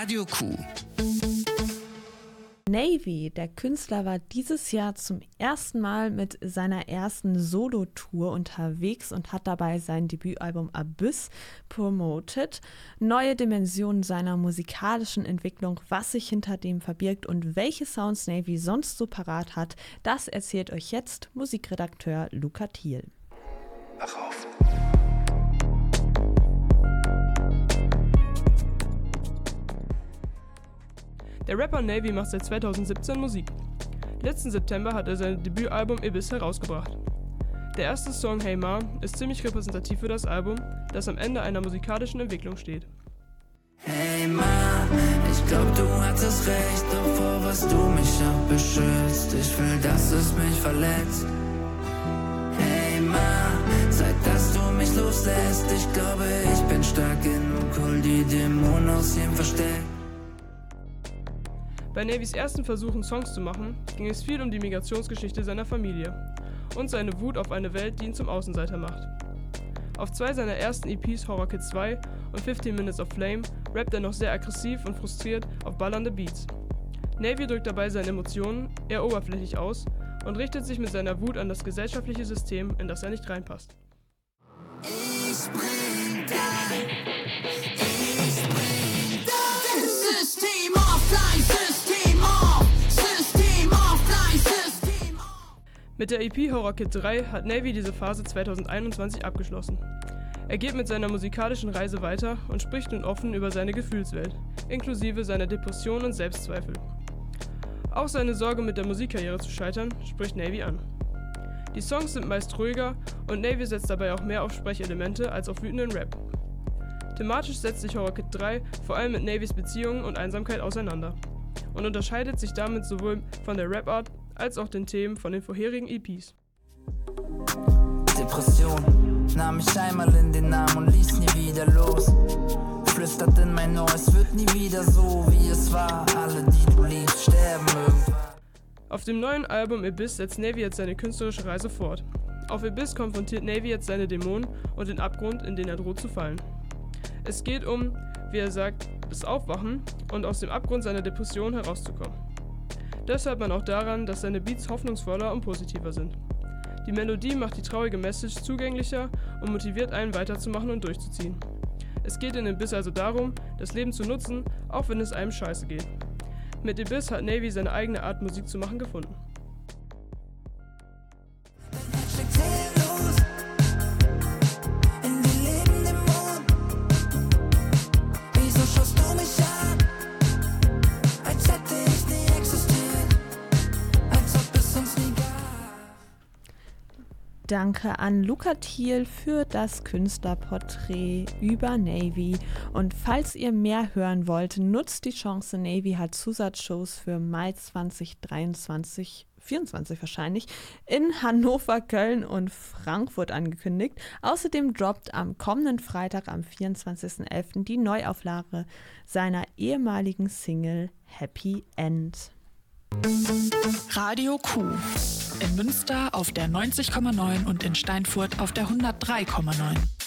Radio Q. Navy, der Künstler, war dieses Jahr zum ersten Mal mit seiner ersten Solo-Tour unterwegs und hat dabei sein Debütalbum Abyss promoted. Neue Dimensionen seiner musikalischen Entwicklung, was sich hinter dem verbirgt und welche Sounds Navy sonst so parat hat, das erzählt euch jetzt Musikredakteur Luca Thiel. Wach auf. Der Rapper Navy macht seit 2017 Musik. Letzten September hat er sein Debütalbum Ibis herausgebracht. Der erste Song Hey Ma ist ziemlich repräsentativ für das Album, das am Ende einer musikalischen Entwicklung steht. Hey Ma, ich glaub du hattest recht, doch vor was du mich auch beschützt. Ich fühl, dass es mich verletzt. Hey Ma, seit dass du mich loslässt, ich glaube ich bin stark genug, hol die Dämonen aus ihm versteckt. Bei Navys ersten Versuchen, Songs zu machen, ging es viel um die Migrationsgeschichte seiner Familie und seine Wut auf eine Welt, die ihn zum Außenseiter macht. Auf zwei seiner ersten EPs Horror Kid 2 und 15 Minutes of Flame rappt er noch sehr aggressiv und frustriert auf ballernde Beats. Navy drückt dabei seine Emotionen eher oberflächlich aus und richtet sich mit seiner Wut an das gesellschaftliche System, in das er nicht reinpasst. Ich bring dein, Mit der EP Horror Kid 3 hat Navy diese Phase 2021 abgeschlossen. Er geht mit seiner musikalischen Reise weiter und spricht nun offen über seine Gefühlswelt, inklusive seiner Depressionen und Selbstzweifel. Auch seine Sorge mit der Musikkarriere zu scheitern spricht Navy an. Die Songs sind meist ruhiger und Navy setzt dabei auch mehr auf Sprechelemente als auf wütenden Rap. Thematisch setzt sich Horror Kid 3 vor allem mit Navys Beziehungen und Einsamkeit auseinander und unterscheidet sich damit sowohl von der Rap-Art als auch den Themen von den vorherigen EPs. Depression nahm ich einmal in den Arm und ließ nie wieder los. Flüstert in mein Ohr, es wird nie wieder so, wie es war. Alle, die du liebst, sterben irgendwann. Auf dem neuen Album Abyss setzt Navy jetzt seine künstlerische Reise fort. Auf Abyss konfrontiert Navy jetzt seine Dämonen und den Abgrund, in den er droht zu fallen. Es geht um, wie er sagt, das Aufwachen und aus dem Abgrund seiner Depression herauszukommen. Hört man auch daran, dass seine Beats hoffnungsvoller und positiver sind. Die Melodie macht die traurige Message zugänglicher und motiviert einen weiterzumachen und durchzuziehen. Es geht in den Biss also darum, das Leben zu nutzen, auch wenn es einem scheiße geht. Mit Ibiss hat Navy seine eigene Art Musik zu machen gefunden. Danke an Luca Thiel für das Künstlerporträt über Navy. Und falls ihr mehr hören wollt, nutzt die Chance. Navy hat Zusatzshows für Mai 2023 24 wahrscheinlich, in Hannover, Köln und Frankfurt angekündigt. Außerdem droppt am kommenden Freitag, am 24.11., die Neuauflage seiner ehemaligen Single Happy End. Radio Q. In Münster auf der 90,9 und in Steinfurt auf der 103,9.